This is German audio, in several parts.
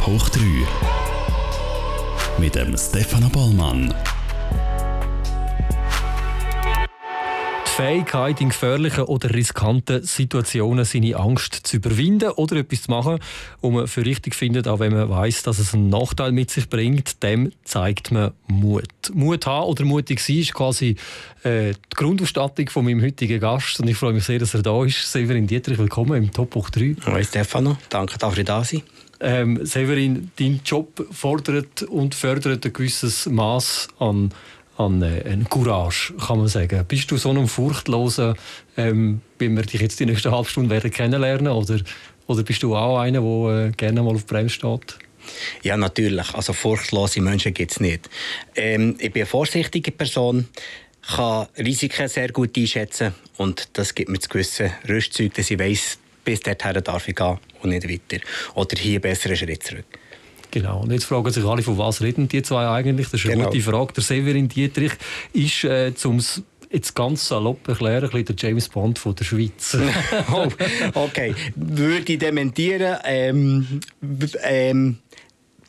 Top hoch 3 mit dem Stefano Bollmann. Die Fähigkeit, in gefährlichen oder riskanten Situationen seine Angst zu überwinden oder etwas zu machen, was man für richtig findet, auch wenn man weiß, dass es einen Nachteil mit sich bringt, dem zeigt man Mut. Mut haben oder mutig sein ist quasi äh, die Grundausstattung von meinem heutigen Gast und ich freue mich sehr, dass er da ist. Severin Dietrich, willkommen im Top 3. Hallo Stefano, danke, dass ihr da sein. Ähm, Severin, dein Job fordert und fördert ein gewisses Maß an an äh, Courage, kann man sagen. Bist du so ein furchtloser, ähm, wie wir dich jetzt die nächsten halbe Stunde werden kennenlernen oder, oder bist du auch einer, der äh, gerne mal auf Bremse steht? Ja, natürlich. Also furchtlose Menschen gibt es nicht. Ähm, ich bin eine vorsichtige Person, kann Risiken sehr gut einschätzen und das gibt mir das gewisse Rüstzeug, dass ich weiss, bis dorthin darf ich gehen und nicht weiter. Oder hier besser einen Schritt zurück. Genau. Und jetzt fragen sich alle, von was reden die zwei eigentlich? Das ist eine genau. gute Frage. Der Severin Dietrich ist, äh, zum jetzt ganz salopp erklären, ein der James Bond von der Schweiz. oh, okay. Würde ich dementieren, ähm, ähm,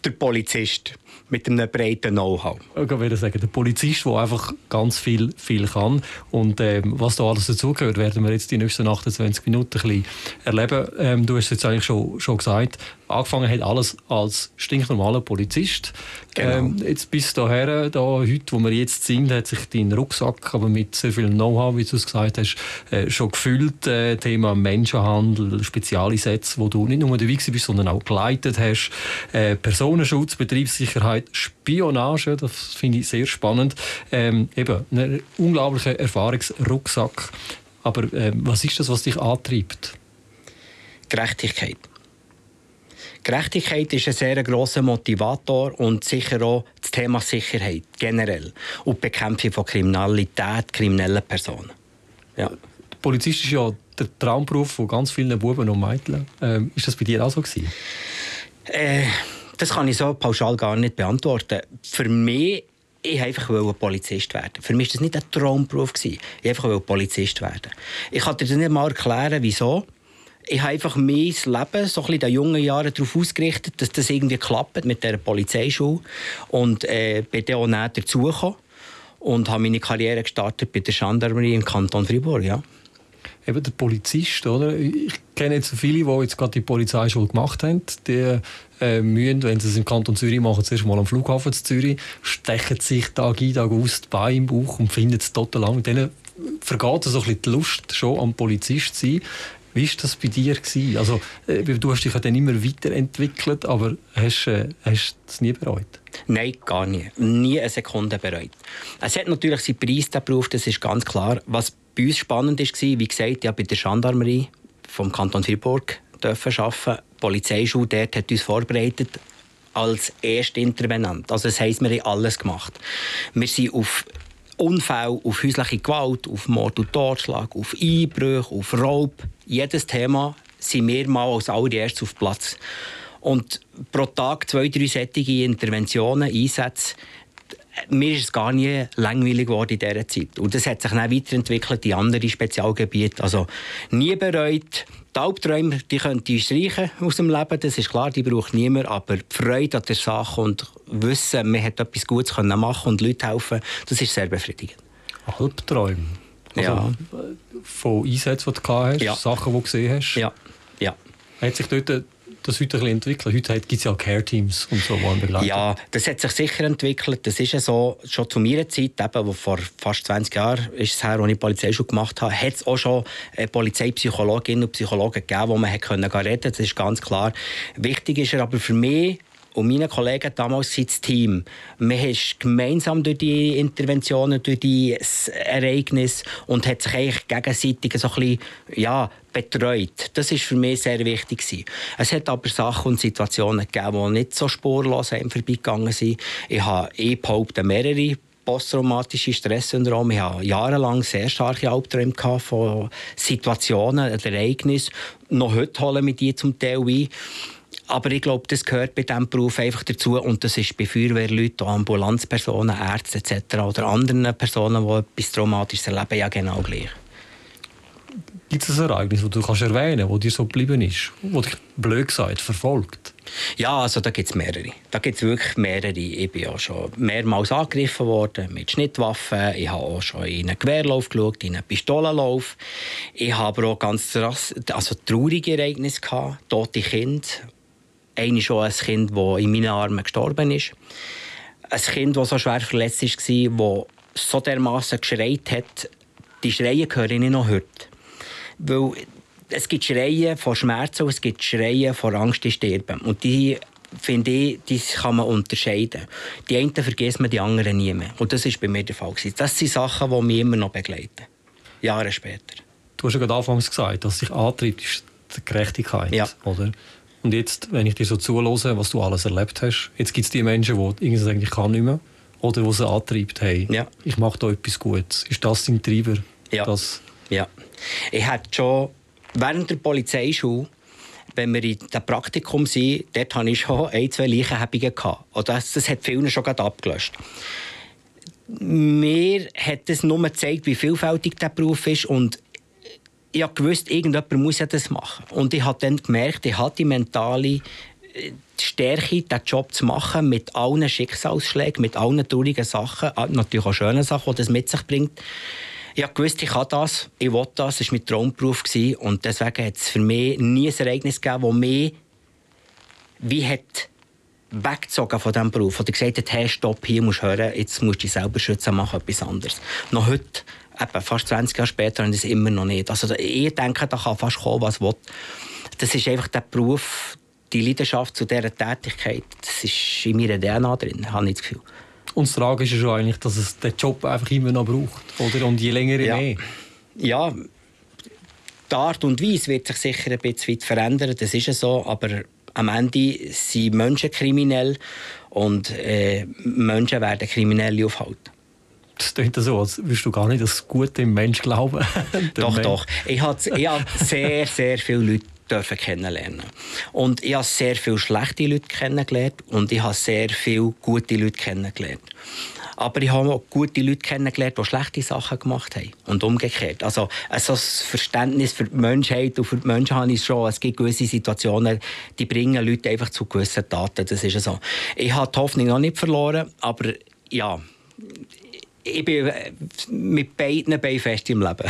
der Polizist mit einem breiten Know-how. Ich würde sagen, der Polizist, der einfach ganz viel, viel kann. Und ähm, was da alles dazugehört, werden wir jetzt die nächsten 28 Minuten ein bisschen erleben. Ähm, du hast es jetzt eigentlich schon, schon gesagt, angefangen hat alles als stinknormaler Polizist. Genau. Ähm, jetzt bis daher, da, heute, wo wir jetzt sind, hat sich dein Rucksack aber mit sehr viel Know-how, wie du es gesagt hast, äh, schon gefüllt. Äh, Thema Menschenhandel, Spezialeinsätze, wo du nicht nur dabei bist, sondern auch geleitet hast. Äh, Personenschutz, Betriebssicherheit, Spionage, das finde ich sehr spannend. Ähm, eben, ein unglaublicher Erfahrungsrucksack. Aber äh, was ist das, was dich antreibt? Gerechtigkeit. Gerechtigkeit ist ein sehr grosser Motivator und sicher auch das Thema Sicherheit generell und die Bekämpfung von Kriminalität, kriminellen Personen. Ja. Der Polizist ist ja der Traumberuf von ganz vielen Buben und Mädchen. Ähm, ist das bei dir auch so gewesen? Äh, das kann ich so pauschal gar nicht beantworten. Für mich ich wollte einfach Polizist werden. Für mich war das nicht ein Traumberuf. Ich wollte einfach Polizist werden. Ich kann dir nicht mal erklären, wieso ich habe einfach mein Leben so in den jungen Jahren darauf ausgerichtet, dass das irgendwie klappt mit der Polizeischule. Und äh, bin dann auch näher dazugekommen und habe meine Karriere gestartet bei der Gendarmerie im Kanton Fribourg. Ja. Eben der Polizist, oder? Ich kenne jetzt viele, die jetzt gerade die Polizeischule gemacht haben. Die äh, müssen, wenn sie es im Kanton Zürich machen, zuerst mal am Flughafen zu Zürich, stechen sich Tag ein, Tag aus die Beine im Bauch und finden es total lang. Denen vergeht so ein bisschen die Lust, schon am Polizist zu sein. Wie war das bei dir? Also, äh, du hast dich ja dann immer weiterentwickelt, aber hast, äh, hast du es nie bereut? Nein, gar nie. Nie eine Sekunde bereut. Es hat natürlich seinen Preis, der Beruf, das ist ganz klar. Was bei uns spannend war, wie gesagt, ja, bei der Gendarmerie vom Kanton Fribourg arbeiten. Die Polizeischule dort hat uns vorbereitet als Erstintervenant. Also das heisst, wir haben alles gemacht. Wir sind auf Unfälle, auf häusliche Gewalt, auf Mord und Totschlag, auf Einbrüche, auf Raub. Jedes Thema sind wir mal als allererstes auf Platz. Und pro Tag zwei, drei sättige Interventionen, Einsätze. Mir ist es gar nie langweilig geworden in dieser Zeit. Und das hat sich dann weiterentwickelt in andere Spezialgebiete. Also nie bereut, die Albträume die könnt ihr streichen aus dem Leben, das ist klar, die braucht niemand. Aber die Freude an der Sache und Wissen, man hat etwas Gutes können machen und Leuten helfen, das ist sehr befriedigend. Albträume? Also ja. Von Einsätzen, die du hast, ja. Sachen, die du gesehen hast? Ja. ja. Hat sich dort das heute ein entwickelt? Heute gibt es ja Care-Teams und so, die. Ja, das hat sich sicher entwickelt. Das ist ja so, schon zu meiner Zeit, eben, wo vor fast 20 Jahren ist es her, als ich Polizeischule gemacht habe, hat es auch schon Polizeipsychologinnen und Psychologen gegeben, wo man reden konnte. Das ist ganz klar. Wichtig ist er aber für mich, und meine Kollegen damals sind das Team. Man ist gemeinsam durch die Interventionen, durch die Ereignisse und hat sich eigentlich gegenseitig so ein bisschen, ja, betreut. Das ist für mich sehr wichtig. Es hat aber Sachen und Situationen gegeben, die nicht so spurlos einem vorbeigegangen sind. Ich habe, ich behaupte, mehrere posttraumatische Stresssyndrom. Ich hatte jahrelang sehr starke Albträume von Situationen, Ereignissen. Noch heute holen wir die zum Teil ein. Aber ich glaube, das gehört bei diesem Beruf einfach dazu. Und das ist bei Feuerwehrleuten, Ambulanzpersonen, Ärzten etc. oder anderen Personen, die etwas Traumatisches erleben, ja genau gleich. Gibt es ein Ereignis, das du kannst erwähnen kannst, das dir so geblieben ist, das dich blöd gesagt verfolgt? Ja, also da gibt es mehrere. Da gibt es wirklich mehrere. Ich bin ja schon mehrmals angegriffen worden mit Schnittwaffen. Ich habe auch schon in einen Gewehrlauf geschaut, in einen Pistolenlauf. Ich habe aber auch ganz also traurige Ereignisse gehabt, tote Kinder. Eine schon ein Kind, das in meinen Armen gestorben ist. Ein Kind, das so schwer verletzt war, das so dermaßen geschreit hat, die Schreie höre ich nicht noch heute. Weil es gibt Schreien von Schmerzen und es gibt Schreien von Angst, die sterben. Und die finde ich, die kann man unterscheiden. Die einen vergisst man, die anderen nie mehr. Und das war bei mir der Fall. Das sind Sachen, die mich immer noch begleiten. Jahre später. Du hast ja gerade anfangs gesagt, dass sich antreibt, ist die Gerechtigkeit. Ja. Oder? Und jetzt, wenn ich dir so zulose, was du alles erlebt hast, jetzt gibt es die Menschen, die irgendwie sagen, ich kann nicht mehr. Oder die sie antreibt, hey, ja. ich mache da etwas Gutes. Ist das dein Treiber? Ja. Das ja. Ich hatte schon während der Polizeischule, wenn wir in dem Praktikum sind, dort hatte ich schon ein, zwei Leichenhebungen. Das, das hat vielen schon abgelöscht. Mir hat es nur gezeigt, wie vielfältig der Beruf ist und ich wusste, irgendjemand muss ja das machen. Und ich habe dann gemerkt, ich habe die mentale äh, Stärke, diesen Job zu machen, mit allen Schicksalsschlägen, mit allen traurigen Sachen, natürlich auch schönen Sachen, die das mit sich bringt ich wusste, ich kann das, ich will das, das war mein Traumberuf. Und deswegen hat es für mich nie ein Ereignis gegeben, das mich wie hat weggezogen von diesem Beruf. Oder gesagt hat, hey, stopp, hier musst du hören, jetzt musst du dich selber schützen, mach etwas anderes. Noch heute, eben fast 20 Jahre später, und das immer noch nicht. Also ich denke, da kann fast kommen, was will. Das ist einfach der Beruf, die Leidenschaft zu dieser Tätigkeit, das ist in meiner DNA drin, habe ich das Gefühl. Und das Tragische ist ja eigentlich, dass es den Job einfach immer noch braucht. Oder? Und je länger, je ja. mehr. Ja, die Art und Weise wird sich sicher ein bisschen verändern, das ist ja so, aber am Ende sind Menschen kriminell und äh, Menschen werden Kriminelle aufhalten. Das klingt so, als würdest du gar nicht das Gute im Mensch glauben. doch, Mensch. doch. Ich habe sehr, sehr viele Leute dürfen kennenlernen. Und ich habe sehr viele schlechte Leute kennengelernt und ich habe sehr viele gute Leute kennengelernt. Aber ich habe auch gute Leute kennengelernt, die schlechte Sachen gemacht haben. Und umgekehrt. Also, also das Verständnis für die Menschheit und für die Menschen habe ich schon. Es gibt gewisse Situationen, die bringen Leute einfach zu gewissen Taten. Das ist so. Ich habe die Hoffnung noch nicht verloren, aber ja, ich bin mit beiden Beinen fest im Leben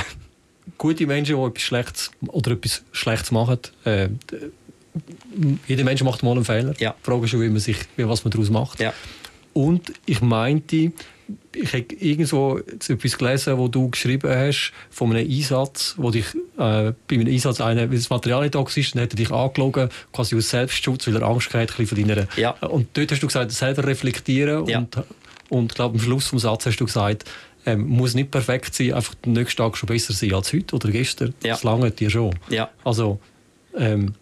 gute Menschen, die etwas Schlechtes oder etwas Schlechtes machen. Äh, jeder Mensch macht mal einen Fehler. Ja. Die Frage ist schon, wie man sich, wie, was man daraus macht. Ja. Und ich meinte, ich habe irgendwo etwas gelesen, wo du geschrieben hast, von einem Einsatz, wo dich äh, bei einem Einsatz eine, weil das Material nicht da war, dann hat er dich angelogen, quasi aus Selbstschutz, weil er Angst hatte von deiner... Ja. Und dort hast du gesagt, selber reflektieren ja. und, und ich glaube, am Schluss des Satzes hast du gesagt, ähm, muss nicht perfekt sein, einfach den nächsten Tag schon besser sein als heute oder gestern. Ja. Das lange dir schon. Ja. Also ähm,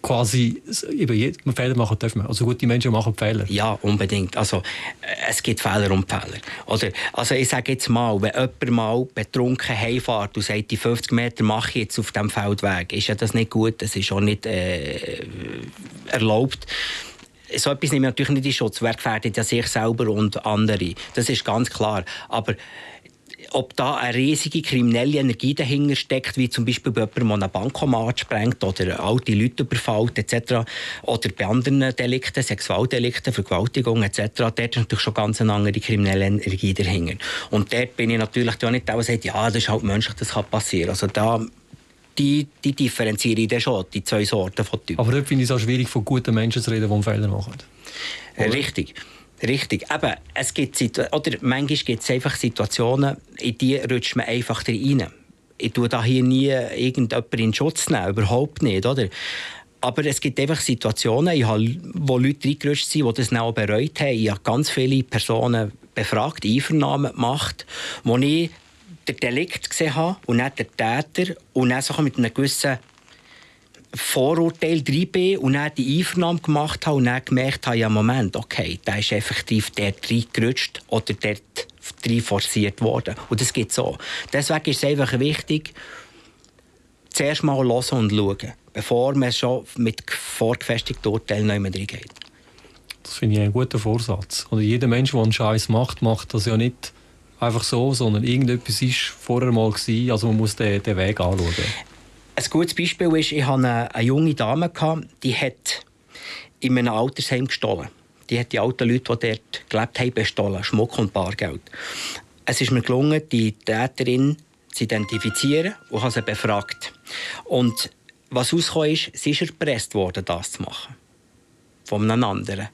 quasi eben, man Fehler machen dürfen wir. Also gute Menschen machen Fehler. Ja, unbedingt. Also äh, es gibt Fehler und Fehler. Oder, also ich sage jetzt mal, wenn jemand mal betrunken heimfährt und sagt, die 50 Meter mache ich jetzt auf dem Feldweg, ist ja das nicht gut, das ist auch nicht äh, erlaubt so etwas nehme ich natürlich nicht in Schutz. Wer gefährdet ja sich selber und andere? Das ist ganz klar. Aber ob da eine riesige kriminelle Energie dahinter steckt, wie zum Beispiel bei jemandem, der einen Bankomat sprengt oder alte Leute überfällt etc. Oder bei anderen Delikten, Sexualdelikten, Vergewaltigung etc. Dort ist natürlich schon ganz eine andere kriminelle Energie dahinter. Und dort bin ich natürlich auch nicht der, der sagt, ja, das ist halt menschlich, das kann passieren. Also da die, die differenziere ich dann schon, die zwei Sorten von Typen. Aber dort finde ich es auch schwierig, von guten Menschen zu reden, die Fehler machen. Oder? Richtig. Richtig. Eben, es gibt oder manchmal gibt es einfach Situationen, in die rutscht man einfach rein. Ich tue da hier nie irgendjemanden in Schutz nehmen, überhaupt nicht, oder? Aber es gibt einfach Situationen, ich habe, wo Leute reingerutscht sind, die das auch bereut haben. Ich habe ganz viele Personen befragt, Einvernahmen gemacht, wo ich den Delikt gesehen habe und nicht den Täter und dann so mit einem gewissen Vorurteil drin bin und dann die Einvernahme gemacht habe und dann gemerkt habe, ja Moment, okay, der ist effektiv dort reingerutscht oder dort rein forciert worden. Und das geht so. Deswegen ist es einfach wichtig, zuerst mal hören und schauen, bevor man schon mit vorgefestigten Urteilen nicht mehr reingeht. Das finde ich einen guten Vorsatz. Und jeder Mensch, der einen Scheiß macht, macht das ja nicht einfach so, sondern irgendetwas war vorher mal gewesen, also man muss den, den Weg anschauen. Ein gutes Beispiel ist, ich hatte eine, eine junge Dame, gehabt, die hat in einem Altersheim gestohlen. Die hat die alten Leute, die dort gelebt haben, bestohlen, Schmuck und Bargeld. Es ist mir gelungen, die Täterin zu identifizieren und habe sie befragt. Und was rausgekommen ist, sie ist erpresst worden, das zu machen. Von einem anderen.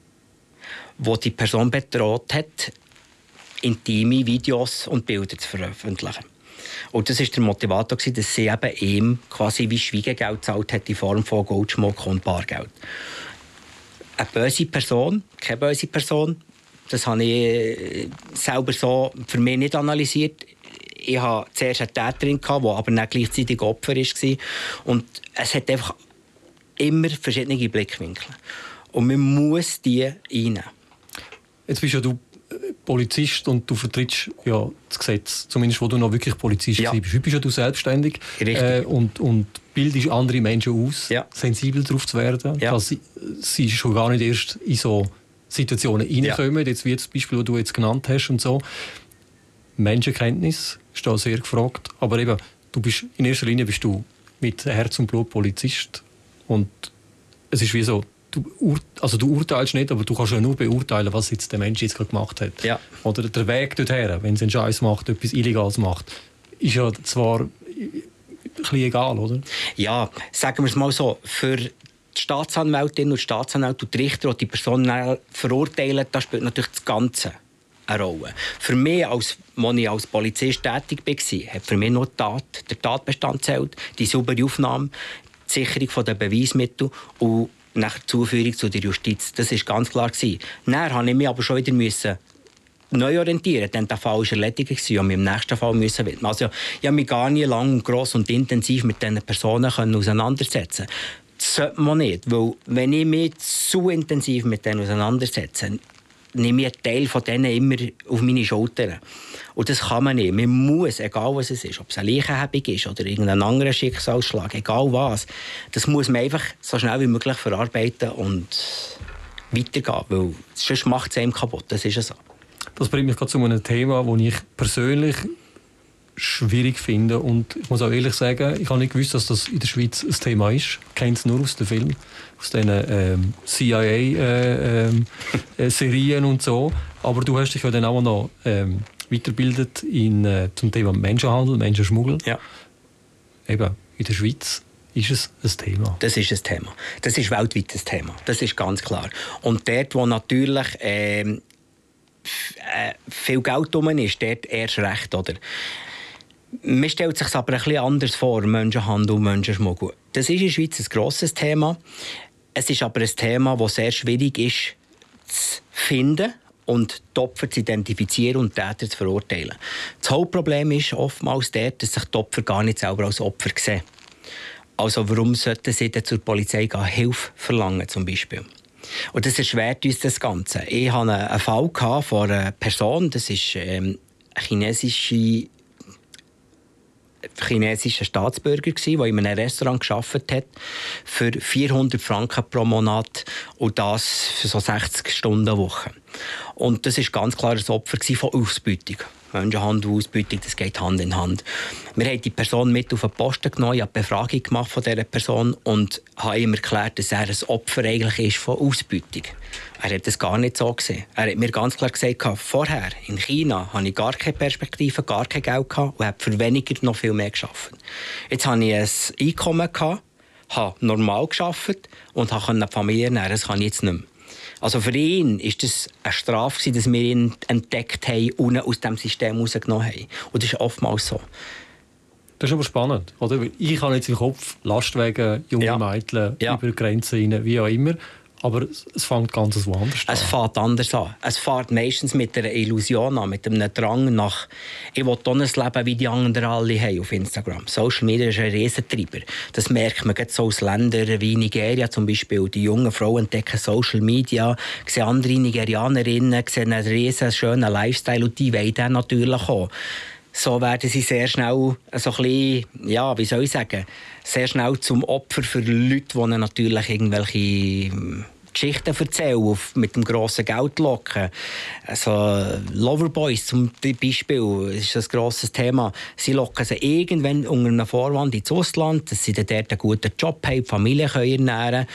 Wo die Person bedroht hat, intime Videos und Bilder zu veröffentlichen. Und das war der Motivator, dass sie eben ihm quasi wie Schwiegegeld gezahlt hat in Form von Goldschmuck und Bargeld. Eine böse Person, keine böse Person, das habe ich äh, selber so für mich nicht analysiert. Ich hatte zuerst eine Täterin, die aber dann gleichzeitig Opfer war. Und es hat einfach immer verschiedene Blickwinkel. Und man muss die reinnehmen. Jetzt bist ja du Polizist und du vertrittst ja das Gesetz, zumindest wo du noch wirklich Polizist ja. bist. Heute bist ja du selbstständig äh, und, und bildest andere Menschen aus, ja. sensibel darauf zu werden, ja. dass sie, sie schon gar nicht erst in so Situationen reinkommen, ja. jetzt wie das Beispiel, das du jetzt genannt hast und so. Menschenkenntnis ist da sehr gefragt, aber eben, du bist, in erster Linie bist du mit Herz und Blut Polizist und es ist wie so, du, also du urteilst nicht, aber du kannst ja nur beurteilen, was jetzt der Mensch jetzt gerade gemacht hat. Ja. Oder der Weg dorthin, wenn sie einen Scheiß macht, etwas Illegales macht, ist ja zwar ein bisschen egal, oder? Ja, sagen wir es mal so, für die Staatsanwältin und Staatsanwälte und die Richter, die die Person verurteilen, da spielt natürlich das Ganze eine Rolle. Für mich, als, als ich als Polizist tätig war, hat für mich nur die Tat, der Tatbestand zählt, die saubere Aufnahme, die Sicherung der Beweismittel und nach Zuführung zu der Justiz. Das ist ganz klar gewesen. Dann musste ich mich aber schon wieder müssen neu orientieren, denn der Fall war erledigt und ich im nächsten Fall müssen widmen. Also ich habe mich gar nicht lang und gross und intensiv mit diesen Personen können auseinandersetzen Das sollte man nicht, weil wenn ich mich zu intensiv mit denen auseinandersetze, nehme ich einen Teil von denen immer auf meine Schultern. Und das kann man nicht. Man muss, egal was es ist, ob es eine Leichenhebung ist oder irgendein anderer Schicksalsschlag, egal was, das muss man einfach so schnell wie möglich verarbeiten und weitergehen, weil sonst macht es einem kaputt. Das ist so. Das bringt mich gerade zu einem Thema, das ich persönlich schwierig finde. Und ich muss auch ehrlich sagen, ich habe nicht gewusst, dass das in der Schweiz ein Thema ist. Ich kenne es nur aus den Filmen, aus den ähm, CIA-Serien äh, ähm, äh, und so. Aber du hast dich ja dann auch noch ähm, weiterbildet in, äh, zum Thema Menschenhandel, Menschenschmuggel. Ja. Eben, in der Schweiz ist es ein Thema. Das ist ein Thema. Das ist weltweit ein Thema. Das ist ganz klar. Und dort, wo natürlich ähm, äh, viel Geld drum ist, dort erst recht, oder? Man stellt sich aber ein bisschen anders vor, Menschenhandel Menschenschmuggel. Das ist in der Schweiz ein grosses Thema. Es ist aber ein Thema, das sehr schwierig ist zu finden und die Opfer zu identifizieren und Täter zu verurteilen. Das Hauptproblem ist oftmals dort, dass sich die Opfer gar nicht selber als Opfer sehen. Also warum sollten sie dann zur Polizei gehen, Hilfe verlangen zum Beispiel? Und das erschwert uns das Ganze. Ich hatte einen Fall von einer Person, das ist ähm, eine chinesische chinesischer Staatsbürger, der in einem Restaurant gearbeitet hat, für 400 Franken pro Monat und das für so 60 Stunden Woche. Und das ist ganz klar ein Opfer von Ausbeutung. Menschenhandel, Ausbeutung, das geht Hand in Hand. Wir haben die Person mit auf den Posten genommen, ich habe eine Befragung gemacht von dieser Person und habe ihm erklärt, dass er ein Opfer eigentlich ist von Ausbeutung. Er hat das gar nicht so gesehen. Er hat mir ganz klar gesagt, vorher in China hatte ich gar keine Perspektive, gar kein Geld gehabt und habe für weniger noch viel mehr geschafft. Jetzt hatte ich ein Einkommen, gehabt, habe normal geschafft und konnte die Familie ernähren. Das kann ich jetzt nicht mehr. Also für ihn war das eine Strafe, dass wir ihn entdeckt haben und aus dem System rausgenommen haben. Und das ist oftmals so. Das ist aber spannend. Oder? Ich habe jetzt im Kopf Lastwagen, junge ja. Mädchen ja. über Grenzen rein, wie auch immer. Aber es fängt ganz woanders an. Es fängt anders an. Es fängt meistens mit einer Illusion an, mit einem Drang nach «Ich will auch ein Leben, wie die anderen alle haben» auf Instagram. Social Media ist ein Riesentreiber. Das merkt man gerade so aus Ländern wie Nigeria zum Beispiel. Die jungen Frauen entdecken Social Media, sehen andere Nigerianerinnen, sehen einen riesen schönen Lifestyle und die wollen dann natürlich auch so werden sie sehr schnell so ein bisschen, ja, wie soll ich sagen, sehr schnell zum Opfer für Leute, die natürlich irgendwelche hm, Geschichten erzählen, mit dem grossen Geld locken. Also Loverboys zum Beispiel ist ein grosses Thema. Sie locken sie irgendwann unter einem Vorwand ins Ausland, dass sie dort einen guten Job haben, die Familie können ernähren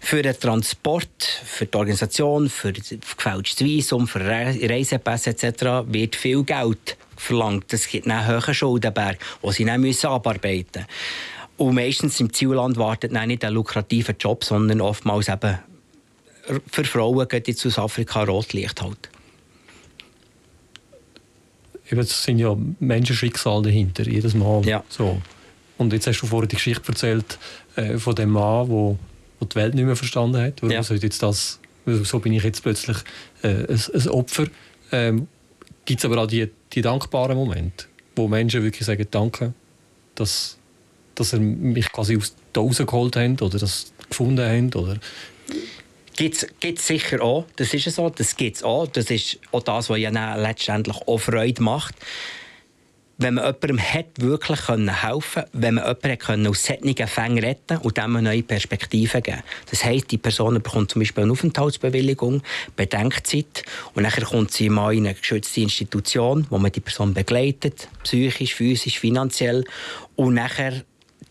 für den Transport, für die Organisation, für gefälschtes Visum, für Reisepässe etc. wird viel Geld verlangt. Das gibt einen hohen Schuldenberg, den sie dann abarbeiten müssen. Und meistens im Zielland wartet dann nicht ein lukrativer Job, sondern oftmals eben für Frauen geht jetzt aus Afrika Rotlicht halt. Eben, es sind ja Menschenschicksale dahinter, jedes Mal. Ja. So. Und jetzt hast du vorhin die Geschichte erzählt äh, von dem Mann, wo, wo die Welt nicht mehr verstanden hat. Warum ja. sollte jetzt das, so bin ich jetzt plötzlich äh, ein, ein Opfer. Ähm, Gibt es aber auch die, die dankbaren Momente, wo Menschen wirklich sagen, danke, dass dass er mich quasi aus da rausgeholt hat oder das gefunden hat? Oder? Gibt es sicher auch. Das ist so. Das gibt es auch. Das ist auch das, was ja letztendlich auch Freude macht. Wenn man jemandem hat wirklich helfen konnte, wenn man jemanden aus solchen Fängen retten und dem eine neue Perspektive geben Das heisst, die Person bekommt zum Beispiel eine Aufenthaltsbewilligung, Bedenkzeit und dann kommt sie mal in eine geschützte Institution, wo man die Person begleitet, psychisch, physisch, finanziell und nachher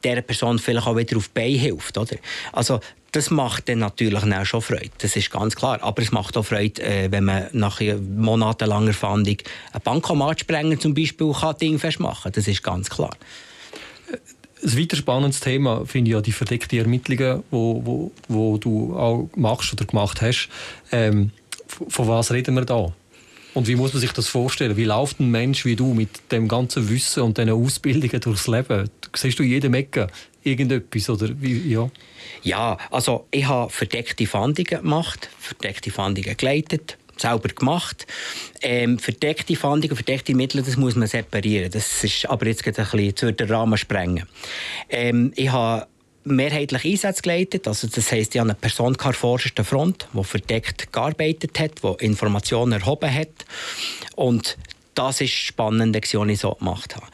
dieser Person vielleicht auch wieder auf die Beine hilft. Oder? Also, das macht dann natürlich auch schon Freude, das ist ganz klar. Aber es macht auch Freude, äh, wenn man nach monatelanger Fahndung ein Bankomat sprengen zum Beispiel kann Ding festmachen. Das ist ganz klar. Ein weiter spannendes Thema finde ich ja die verdeckten Ermittlungen, wo, wo, wo du auch machst oder gemacht hast. Ähm, von was reden wir da? Und wie muss man sich das vorstellen? Wie läuft ein Mensch wie du mit dem ganzen Wissen und diesen Ausbildungen durchs Leben? Siehst du jedem Ecke irgendetwas? Oder wie, ja? ja, also ich habe verdeckte Fahndungen gemacht, verdeckte Fahndungen geleitet, selber gemacht. Ähm, verdeckte Fahndungen, verdeckte Mittel, das muss man separieren. Das ist aber jetzt ein bisschen zu den Rahmen sprengen. Ähm, ich habe mehrheitlich Einsätze geleitet. Also das heisst, ich habe eine Person an vorderster Front, die verdeckt gearbeitet hat, die Informationen erhoben hat. Und das ist spannend, was ich so gemacht habe.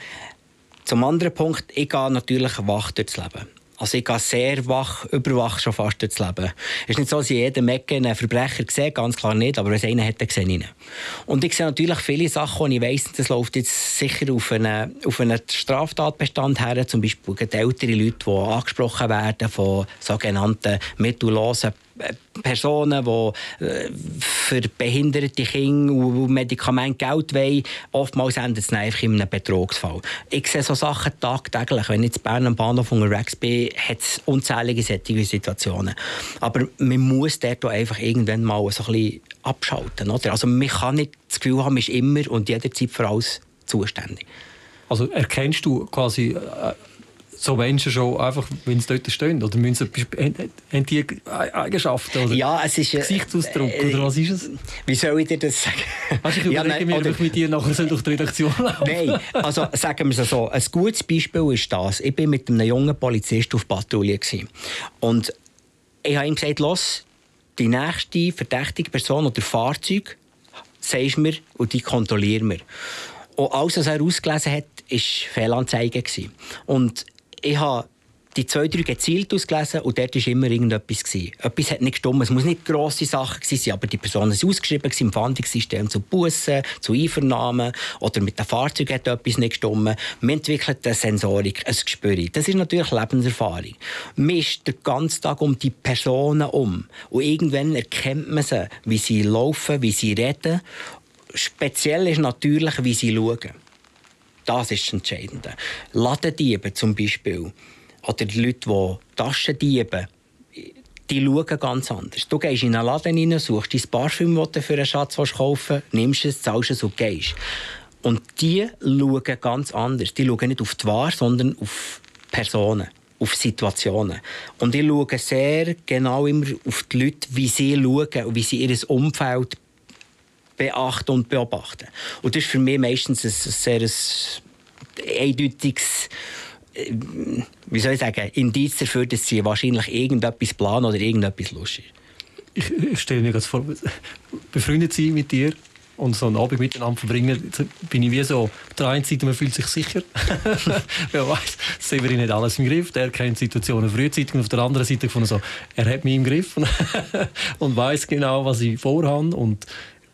Zum anderen Punkt, ich gehe natürlich wach durchs Leben. Also ich gehe sehr wach, überwach schon fast durchs Leben. Es ist nicht so, dass ich jeden Ecke einen Verbrecher sehe, ganz klar nicht, aber wenn es einen hätte, sehe ich ihn. Und ich sehe natürlich viele Sachen, die ich weiss, das läuft jetzt sicher auf einen, auf einen Straftatbestand her, zum Beispiel ältere Leute, die angesprochen werden von sogenannten mittellosen Personen, die äh, für behinderte Kinder und Medikamente Geld wollen, oftmals endet es einfach in einem Betrugsfall. Ich sehe so Sachen tagtäglich. Wenn ich in Bern am Bahnhof unterwegs bin, hat es unzählige solche Situationen. Aber man muss dort einfach irgendwann mal so ein bisschen abschalten. Oder? Also man kann nicht das Gefühl haben, man ist immer und jederzeit für alles zuständig. Also erkennst du quasi... Äh so Menschen schon einfach, wenn sie dort stehen? Oder müssen sie, haben die Eigenschaften? Oder ja, es ist... Gesichtsausdruck, äh, oder was ist es? Wie soll ich dir das sagen? Also ich überlege ja, nein, mir, ob ich mit dir nachher durch die Redaktion laufen Nein, also sagen wir es so. Ein gutes Beispiel ist das. Ich war mit einem jungen Polizist auf Patrouille. Gewesen. Und ich habe ihm gesagt, los, die nächste verdächtige Person oder Fahrzeug, sagst mir und die kontrollieren wir. Und alles, was er ausgelesen hat, war Fehlanzeige. Und ich habe die zwei, drei gezielt ausgelesen und dort war immer irgendetwas. Gewesen. Etwas hat nicht gestimmt. Es muss nicht grosse Sachen sein, aber die Personen sind ausgeschrieben im Fahndungssystem zu Bussen, zu Einvernahmen oder mit dem Fahrzeug hat etwas nicht gestimmt. Man entwickelt eine Sensorik, ein Gespür. Das ist natürlich Lebenserfahrung. Man ist den ganzen Tag um die Personen um und irgendwann erkennt man sie, wie sie laufen, wie sie reden. Speziell ist natürlich, wie sie schauen. Das ist das Entscheidende. Ladendiebe zum Beispiel oder die Leute, die Taschendiebe, die schauen ganz anders. Du gehst in einen Laden rein, suchst dein Parfüm, das du für einen Schatz kaufen willst, nimmst es, zahlst es und gehst. Und die schauen ganz anders. Die schauen nicht auf die Ware, sondern auf Personen, auf Situationen. Und die schauen sehr genau immer auf die Leute, wie sie schauen und wie sie ihr Umfeld beachten und beobachten. Und das ist für mich meistens ein sehr eindeutiges äh, wie soll ich sagen, Indiz dafür, dass sie wahrscheinlich irgendetwas planen oder irgendetwas lustig ich, stelle mir gerade vor, befreundet sie mit dir und so einen Abend miteinander verbringen, bin ich wie so, auf der einen Seite, man fühlt sich sicher. Wer weiß, Severin hat alles im Griff, der kennt Situationen frühzeitig und auf der anderen Seite gefunden so, er hat mich im Griff und weiß genau, was ich vorhabe und,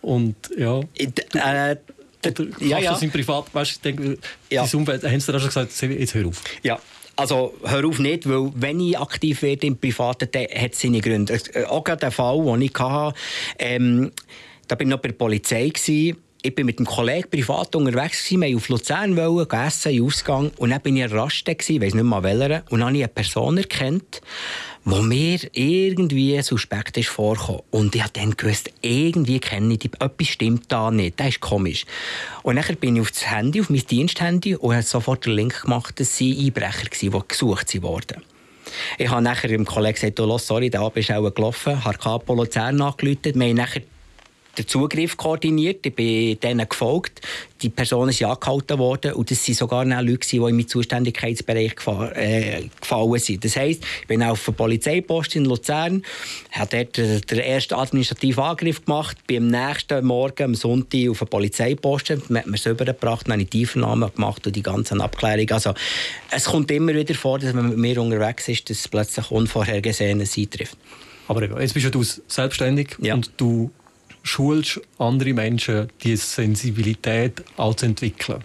und ja. Äh, oder ja, ja. das im Privat, weißt, ich denke, ja. das Umfeld, haben sie da schon gesagt, jetzt hör auf. Ja, also hör auf nicht, weil wenn ich aktiv werde im Privaten, dann hat es seine Gründe. Äh, auch gerade der Fall, den ich hatte, ähm, da bin ich noch bei der Polizei. Gewesen. Ich bin mit einem Kollegen privat unterwegs. Gewesen. Wir auf Luzern wollen, essen, in Ausgang. Und dann bin ich in Raste, ich weiß nicht mehr welcher. Und dann habe ich eine Person erkannt, die mir irgendwie suspekt ist vorgekommen. Und ich habe dann gewusst, irgendwie kenne ich die, etwas stimmt da nicht, das ist komisch. Und dann bin ich auf das Handy, auf mein Diensthandy und habe sofort den Link gemacht, dass sie Einbrecher waren, die gesucht wurden. Ich habe nachher dem Kollegen gesagt, oh, sorry, der Abend ist auch gelaufen, habe Capo Luzern angerufen. Wir haben nachher den Zugriff koordiniert. Ich bin denen gefolgt. Die Personen sind angehalten worden und das waren sogar Leute, die in meinen Zuständigkeitsbereich äh, gefallen sind. Das heisst, ich bin auf der Polizeipost in Luzern, habe dort den ersten administrativen Angriff gemacht, bin am nächsten Morgen, am Sonntag, auf der Polizeipost, man hat mir es übergebracht, dann habe ich die Einvernahme gemacht und die ganzen Abklärungen. Also, es kommt immer wieder vor, dass man mit mir unterwegs ist, dass plötzlich Unvorhergesehenes eintrifft. Aber jetzt bist du selbstständig ja. und du schulst andere Menschen, diese Sensibilität auch zu entwickeln.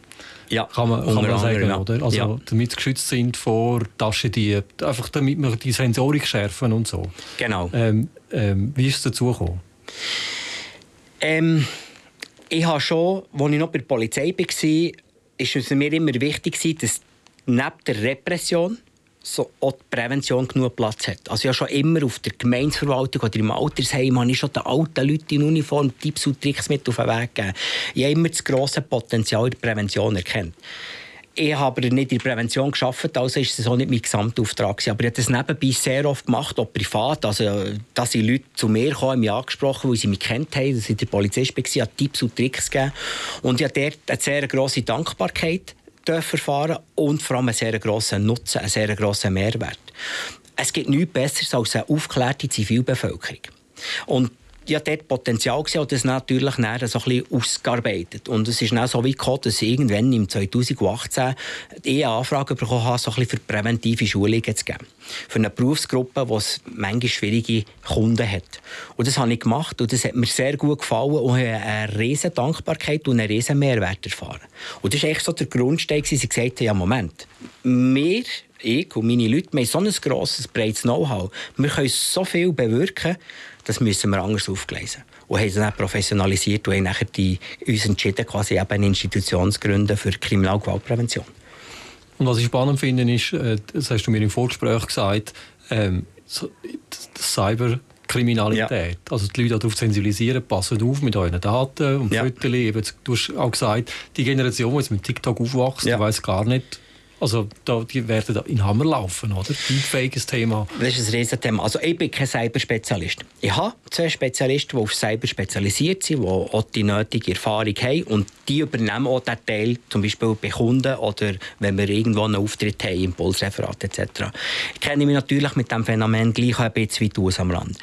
Ja, kann man, kann man sagen, ja. oder? Also, ja. damit sie geschützt sind vor Taschendieben, einfach damit wir die Sensorik schärfen und so. Genau. Ähm, ähm, wie ist es dazu gekommen? Ähm, ich habe schon, als ich noch bei der Polizei war, ist es mir immer wichtig, dass neben der Repression so auch die Prävention genug Platz hat. Also ja schon immer auf der Gemeinsverwaltung oder im Altersheim habe ich schon den alten Leuten in Uniform Tipps und Tricks mit auf den Weg gegeben. Ich habe immer das grosse Potenzial in der Prävention erkannt. Ich habe aber nicht in der Prävention geschafft, also ist es auch nicht mein Gesamtauftrag. Aber ich habe das nebenbei sehr oft gemacht, auch privat. Also, dass die Leute zu mir kamen, mich angesprochen, weil sie mich kennt haben, dass ich der Polizist war, habe Tipps und Tricks gegeben. Und ich habe dort eine sehr grosse Dankbarkeit fahren und vor allem einen sehr grossen Nutzen, einen sehr grossen Mehrwert. Es gibt nichts Besseres als eine aufgeklärte Zivilbevölkerung. Und ja, dort Potenzial gesehen und das natürlich nachher so ein bisschen ausgearbeitet. Und es ist dann so weit gekommen, dass ich irgendwann im 2018 die Anfrage bekommen habe, so ein bisschen für präventive Schulungen zu geben. Für eine Berufsgruppe, die manchmal schwierige Kunden hat. Und das habe ich gemacht und das hat mir sehr gut gefallen und ich habe eine riesige Dankbarkeit und einen riesen Mehrwert erfahren. Und das war echt so der Grundstein, dass sie gesagt haben, ja Moment, wir ich und meine Leute, wir haben so ein grosses, breites Know-how. Wir können so viel bewirken, das müssen wir anders aufgleisen. Und haben dann professionalisiert und haben nachher die, uns entschieden, quasi eben eine Institution zu gründen für Kriminalgewaltprävention. Und was ich spannend finde, ist, äh, das hast du mir im Vorgespräch gesagt, ähm, Cyberkriminalität. Ja. Also die Leute darauf sensibilisieren, passen auf mit euren Daten und ja. Fotos. Du hast auch gesagt, die Generation, die jetzt mit TikTok aufwächst, ja. weiß gar nicht, also da, die werden da in Hammer laufen, oder? Deepfake Thema. Das ist ein Riesenthema. Also ich bin kein Cyberspezialist. Ich habe zwei Spezialisten, die auf Cyber spezialisiert sind, die auch die nötige Erfahrung haben und die übernehmen auch diesen Teil, zum Beispiel bei Kunden oder wenn wir irgendwo einen Auftritt haben, Impulsreferat etc. Ich kenne mich natürlich mit diesem Phänomen gleich ein bisschen weit aus am Rand.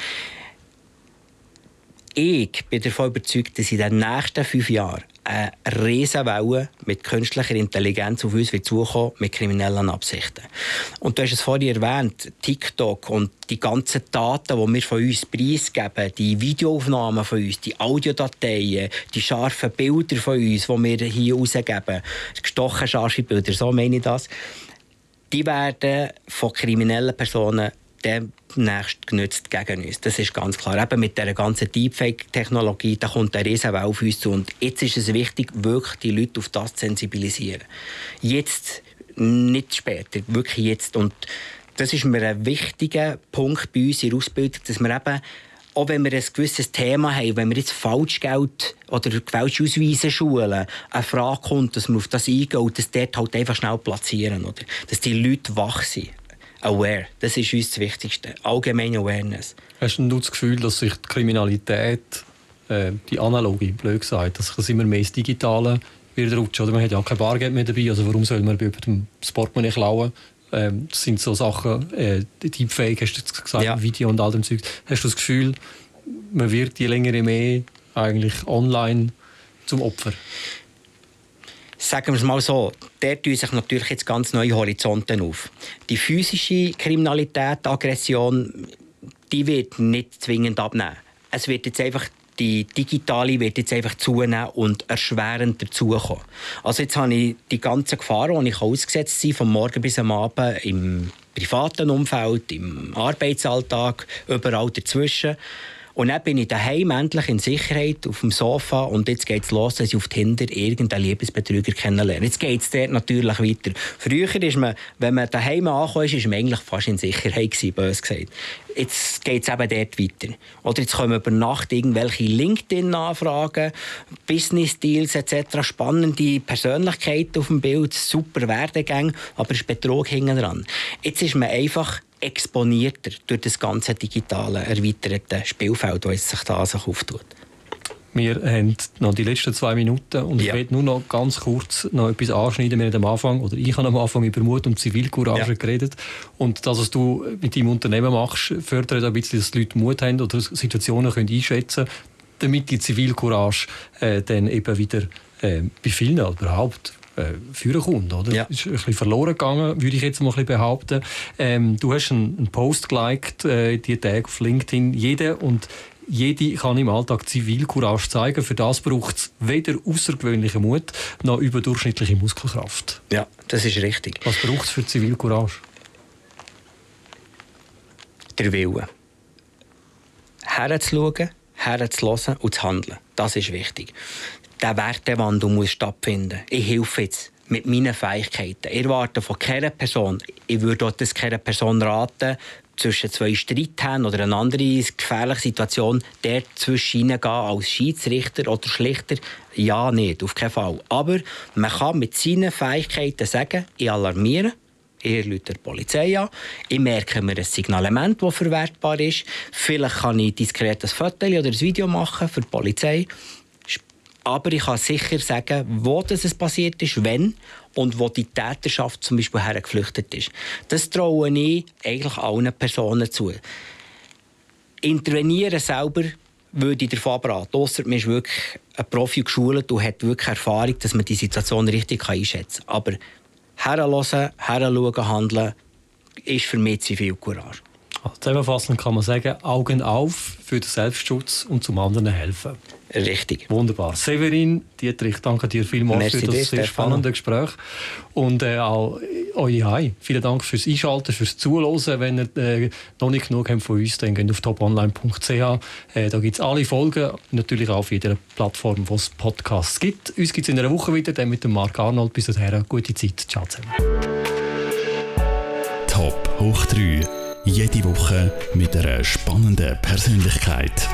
Ich bin davon überzeugt, dass in den nächsten fünf Jahren eine Riesenwelle mit künstlicher Intelligenz auf uns zukommen, mit kriminellen Absichten. Und du hast es vorhin erwähnt, TikTok und die ganzen Daten, die wir von uns preisgeben, die Videoaufnahmen von uns, die Audiodateien, die scharfen Bilder von uns, die wir hier rausgeben, gestochen scharfe Bilder, so meine ich das, die werden von kriminellen Personen demnächst genützt gegen uns. Das ist ganz klar. Eben mit dieser ganzen Deepfake-Technologie, da kommt eine Riesenwelle auf uns zu. Und jetzt ist es wichtig, wirklich die Leute auf das zu sensibilisieren. Jetzt, nicht später, wirklich jetzt. Und das ist mir ein wichtiger Punkt bei uns in der Ausbildung, dass wir eben auch wenn wir ein gewisses Thema haben, wenn wir jetzt Falschgeld oder falsche schulen, eine Frage kommt, dass wir auf das eingehen und das dort halt einfach schnell platzieren. Oder? Dass die Leute wach sind aware. Das ist uns das Wichtigste. Allgemeine Awareness. Hast du das Gefühl, dass sich die Kriminalität, äh, die analoge, blöd gesagt, dass es immer mehr ins Digitale wird rutschen? Oder man hat ja kein Bargeld mehr dabei, also warum soll man bei dem Sportmoney klauen? Ähm, das sind so Sachen, äh, Deepfake, hast du gesagt, ja. Video und all dem Zeug. Hast du das Gefühl, man wird je länger je mehr eigentlich online zum Opfer? Sagen wir es mal so, der tun sich natürlich jetzt ganz neue Horizonte auf. Die physische Kriminalität, Aggression, die wird nicht zwingend abnehmen. Es wird jetzt einfach die digitale wird jetzt einfach zunehmen und erschwerend dazukommen. Also jetzt habe ich die ganzen Gefahren, die ich ausgesetzt bin, von morgen bis am Abend im privaten Umfeld, im Arbeitsalltag, überall dazwischen. Und dann bin ich daheim endlich in Sicherheit auf dem Sofa und jetzt geht es los, dass ich auf Tinder irgendeinen Liebesbetrüger kennenlerne. Jetzt geht es dort natürlich weiter. Früher ist man, wenn man daheim angekommen ist, ist man eigentlich fast in Sicherheit gewesen, bös gesagt. Jetzt geht es eben dort weiter. Oder jetzt kommen über Nacht irgendwelche LinkedIn-Anfragen, Business-Deals etc., spannende Persönlichkeiten auf dem Bild, super Werdegänge, aber es ist Betrug hinten dran. Jetzt ist man einfach exponierter durch das ganze digitale, erweiterte Spielfeld, das sich da sich auftut. Wir haben noch die letzten zwei Minuten und ja. ich will nur noch ganz kurz noch etwas anschneiden. Wir haben am Anfang, oder ich habe am Anfang über Mut und Zivilcourage ja. geredet. Und das, was du mit deinem Unternehmen machst, fördert ein bisschen, dass die Leute Mut haben oder Situationen können einschätzen können, damit die Zivilcourage äh, dann eben wieder äh, bei vielen überhaupt führen kommt. Oder? Ja. Ist ein bisschen verloren gegangen, würde ich jetzt mal ein bisschen behaupten. Ähm, du hast einen, Post geliked, äh, die Tage auf LinkedIn. Jeder und jede kann im Alltag Zivilcourage zeigen. Für das braucht es weder außergewöhnlichen Mut noch überdurchschnittliche Muskelkraft. Ja, das ist richtig. Was braucht es für Zivilcourage? Der Wille. Herzuschauen, herzuhören und zu handeln. Das ist wichtig der Wertewandel muss stattfinden. Ich helfe jetzt mit meinen Fähigkeiten. Ich erwarte von keiner Person, ich würde auch das keiner Person raten, zwischen zwei Streithänden oder eine andere gefährliche Situation, der zwischen gehen als Schiedsrichter oder Schlichter, ja, nicht, auf keinen Fall. Aber man kann mit seinen Fähigkeiten sagen, ich alarmiere, ich rufe die Polizei an, ich merke mir ein Signalement, das verwertbar ist, vielleicht kann ich diskret ein Foto oder ein Video machen für die Polizei aber ich kann sicher sagen, wo das passiert ist, wenn und wo die Täterschaft zum Beispiel hergeflüchtet ist. Das traue ich eigentlich allen Personen zu. Intervenieren selber würde ich davon abraten. Ausser man ist wirklich ein Profi geschult und hat wirklich Erfahrung, dass man die Situation richtig einschätzen kann. Aber herhören, heranschauen, handeln, ist für mich Zivilcourage. Also zusammenfassend kann man sagen, Augen auf für den Selbstschutz und zum anderen helfen. Richtig. Wunderbar. Severin, Dietrich, danke dir vielmals Merci für das dir, sehr spannende Gespräch. Und äh, auch euch Hai. Vielen Dank fürs Einschalten, fürs Zuhören. Wenn ihr äh, noch nicht genug habt von uns, dann geht auf toponline.ch. Äh, da gibt es alle Folgen, natürlich auch auf jeder Plattform, wo es Podcasts gibt. Uns gibt es in einer Woche wieder, dann mit dem Marc Arnold. Bis dahin, gute Zeit. Ciao zusammen. Top hoch 3. Jede Woche mit einer spannenden Persönlichkeit.